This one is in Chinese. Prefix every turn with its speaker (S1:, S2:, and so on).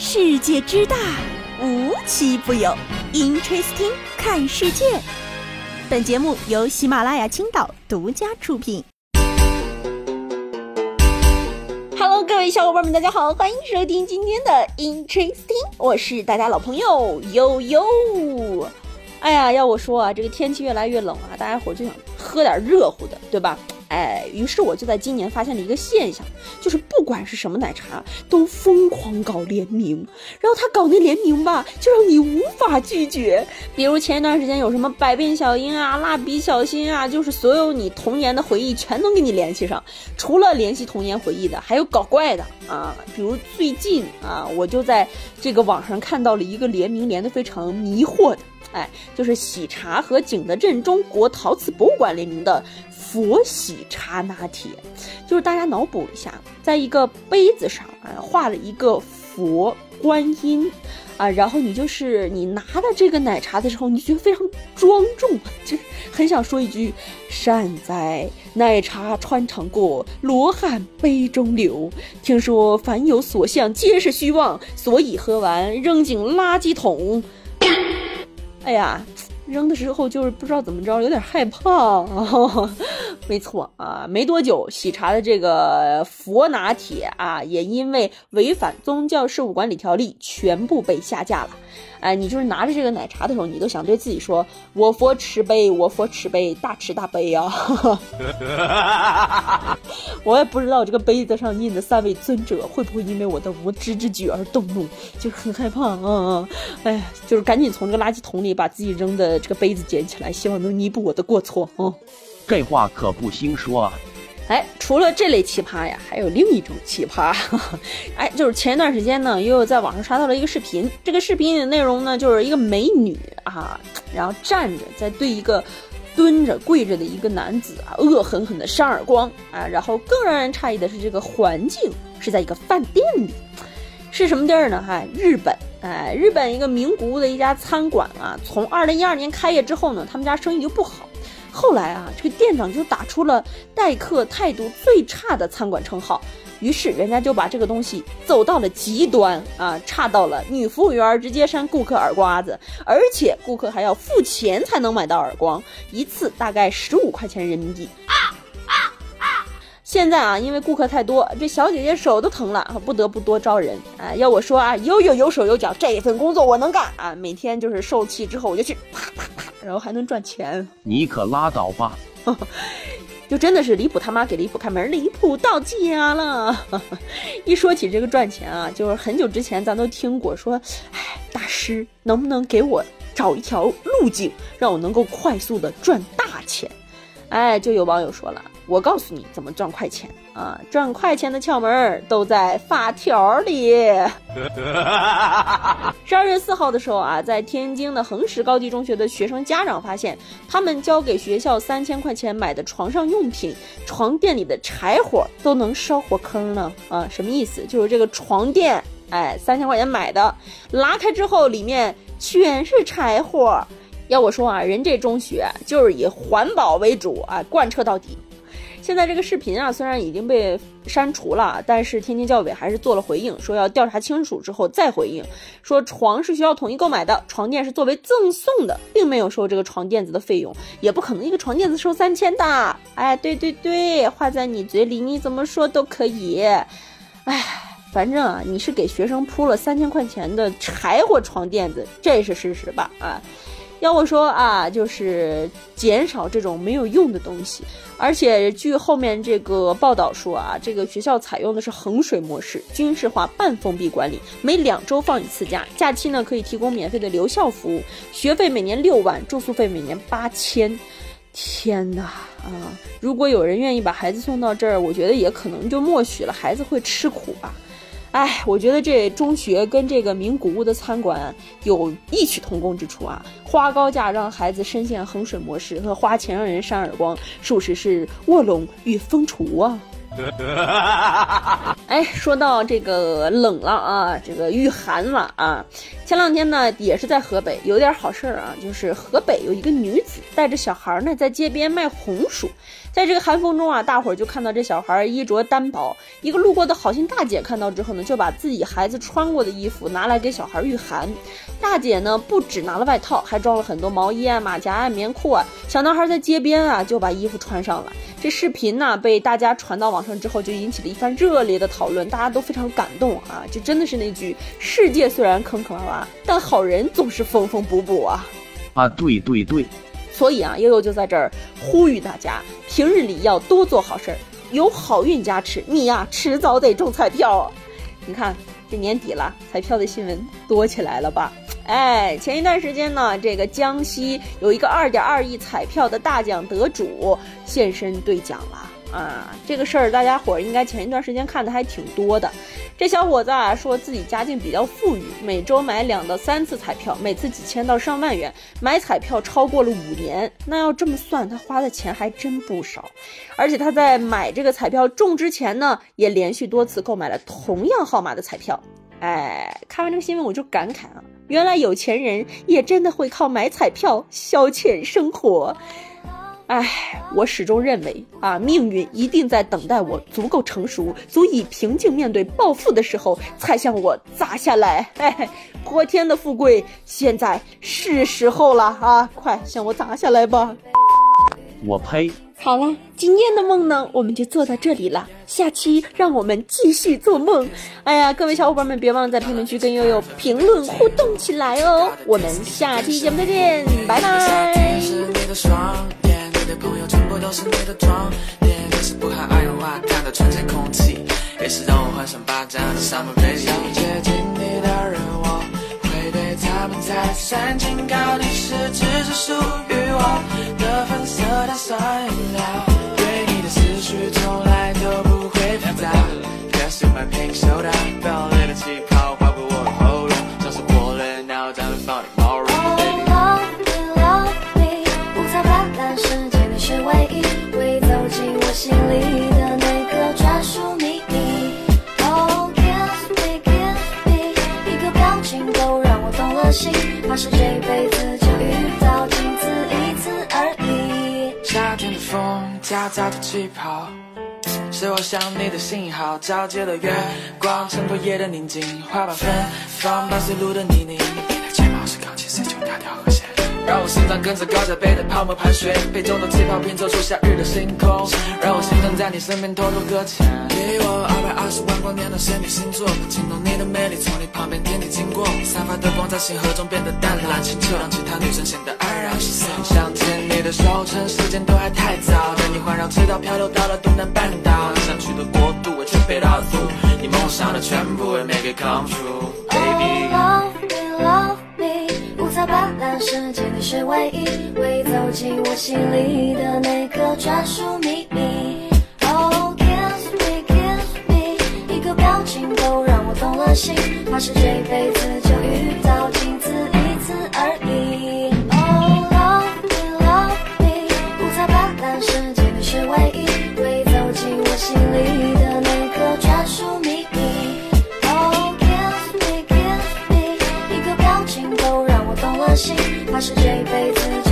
S1: 世界之大，无奇不有。Interesting，看世界。本节目由喜马拉雅青岛独家出品。Hello，各位小伙伴们，大家好，欢迎收听今天的 Interesting，我是大家老朋友悠悠。哎呀，要我说啊，这个天气越来越冷啊，大家伙就想喝点热乎的，对吧？哎，于是我就在今年发现了一个现象，就是不管是什么奶茶，都疯狂搞联名，然后他搞那联名吧，就让你无法拒绝。比如前一段时间有什么百变小樱啊、蜡笔小新啊，就是所有你童年的回忆全都给你联系上。除了联系童年回忆的，还有搞怪的啊，比如最近啊，我就在这个网上看到了一个联名，连的非常迷惑的。哎，就是喜茶和景德镇中国陶瓷博物馆联名的佛喜茶拿铁，就是大家脑补一下，在一个杯子上啊画了一个佛观音，啊，然后你就是你拿着这个奶茶的时候，你觉得非常庄重，就是很想说一句善哉，奶茶穿肠过，罗汉杯中流。听说凡有所向皆是虚妄，所以喝完扔进垃圾桶。哎呀，扔的时候就是不知道怎么着，有点害怕。没错啊，没多久，喜茶的这个佛拿铁啊，也因为违反宗教事务管理条例，全部被下架了。哎，你就是拿着这个奶茶的时候，你都想对自己说：“我佛慈悲，我佛慈悲，大慈大悲啊！” 我也不知道这个杯子上印的三位尊者会不会因为我的无知之举而动怒，就是很害怕啊！哎，就是赶紧从这个垃圾桶里把自己扔的这个杯子捡起来，希望能弥补我的过错啊！
S2: 这话可不兴说啊！
S1: 哎，除了这类奇葩呀，还有另一种奇葩。哎，就是前一段时间呢，又在网上刷到了一个视频。这个视频的内容呢，就是一个美女啊，然后站着在对一个蹲着、跪着的一个男子啊，恶狠狠的扇耳光啊。然后更让人诧异的是，这个环境是在一个饭店里，是什么地儿呢？哈，日本。哎，日本一个名古屋的一家餐馆啊，从二零一二年开业之后呢，他们家生意就不好。后来啊，这个店长就打出了待客态度最差的餐馆称号，于是人家就把这个东西走到了极端啊，差到了女服务员直接扇顾客耳刮子，而且顾客还要付钱才能买到耳光，一次大概十五块钱人民币。现在啊，因为顾客太多，这小姐姐手都疼了，不得不多招人。啊。要我说啊，有有有手有脚，这份工作我能干啊！每天就是受气之后我就去啪啪，然后还能赚钱。
S2: 你可拉倒吧！
S1: 就真的是离谱他妈给离谱开门，离谱到家了。一说起这个赚钱啊，就是很久之前咱都听过说，哎，大师能不能给我找一条路径，让我能够快速的赚大钱？哎，就有网友说了。我告诉你怎么赚快钱啊！赚快钱的窍门都在发条里。十二月四号的时候啊，在天津的横石高级中学的学生家长发现，他们交给学校三千块钱买的床上用品，床垫里的柴火都能烧火坑呢！啊，什么意思？就是这个床垫，哎，三千块钱买的，拉开之后里面全是柴火。要我说啊，人这中学就是以环保为主啊，贯彻到底。现在这个视频啊，虽然已经被删除了，但是天津教委还是做了回应，说要调查清楚之后再回应。说床是学校统一购买的，床垫是作为赠送的，并没有收这个床垫子的费用，也不可能一个床垫子收三千的。哎，对对对，话在你嘴里，你怎么说都可以。哎，反正啊，你是给学生铺了三千块钱的柴火床垫子，这是事实吧？啊。要我说啊，就是减少这种没有用的东西。而且据后面这个报道说啊，这个学校采用的是衡水模式，军事化半封闭管理，每两周放一次假，假期呢可以提供免费的留校服务，学费每年六万，住宿费每年八千。天哪啊！如果有人愿意把孩子送到这儿，我觉得也可能就默许了孩子会吃苦吧。哎，我觉得这中学跟这个名古屋的餐馆有异曲同工之处啊！花高价让孩子深陷衡水模式，和花钱让人扇耳光，属实是卧龙与凤雏啊！哎，说到这个冷了啊，这个御寒了啊。前两天呢，也是在河北，有点好事儿啊，就是河北有一个女子带着小孩呢，在街边卖红薯。在这个寒风中啊，大伙儿就看到这小孩衣着单薄。一个路过的好心大姐看到之后呢，就把自己孩子穿过的衣服拿来给小孩御寒。大姐呢，不只拿了外套，还装了很多毛衣啊、马甲啊、棉裤啊。小男孩在街边啊，就把衣服穿上了。这视频呢，被大家传到网上之后，就引起了一番热烈的讨论，大家都非常感动啊！这真的是那句“世界虽然坑坑洼洼，但好人总是缝缝补补啊！”
S2: 啊，对对对。
S1: 所以啊，悠悠就在这儿呼吁大家，平日里要多做好事儿，有好运加持，你呀迟早得中彩票。你看这年底了，彩票的新闻多起来了吧？哎，前一段时间呢，这个江西有一个二点二亿彩票的大奖得主现身兑奖了。啊，这个事儿大家伙儿应该前一段时间看的还挺多的。这小伙子啊，说自己家境比较富裕，每周买两到三次彩票，每次几千到上万元，买彩票超过了五年。那要这么算，他花的钱还真不少。而且他在买这个彩票中之前呢，也连续多次购买了同样号码的彩票。哎，看完这个新闻我就感慨啊，原来有钱人也真的会靠买彩票消遣生活。唉，我始终认为啊，命运一定在等待我足够成熟，足以平静面对暴富的时候，才向我砸下来。哎，泼天的富贵，现在是时候了啊！快向我砸下来吧！
S2: 我呸！
S1: 好了，今天的梦呢，我们就做到这里了。下期让我们继续做梦。哎呀，各位小伙伴们，别忘了在评论区跟悠悠评论互动起来哦。我们下期节目再见，拜拜。的朋友全部都是你的装，脸也是不含二氧化碳的纯洁空气，也是让我幻想霸占的 summer baby。想接近你的人，我会对他们再三警告，你是只只属于我的粉色碳酸饮料，你的那个专属秘密 oh kiss me kiss me 一个表情都让我动了心发是这辈子就遇到仅此一次而已。夏天的风夹杂着气泡是我想你的信号皎洁的月光衬托夜的宁静花瓣芬芳伴随路的泥泞你的睫毛是钢琴 c 九调调让我心脏跟着高脚杯的泡沫盘旋，杯中的气泡拼凑出夏日的星空。让我心脏在你身边偷偷搁浅。给我二百二十万光年的仙女星座，惊动你的魅力，从你旁边天地经过，散发的光在星河中变得淡蓝清澈，让其他女生显得黯然失色。想牵你的手，趁时间都还太早，带你环绕赤道，漂流到了东南半岛，想去的国度我全背到足，你梦想的全部，We make it come true，baby。斑斓世界，你是唯一，会走进我心里的那个专属秘密。Oh kiss me, kiss me，一个表情都让我动了心，怕是这辈子的心怕是这一辈子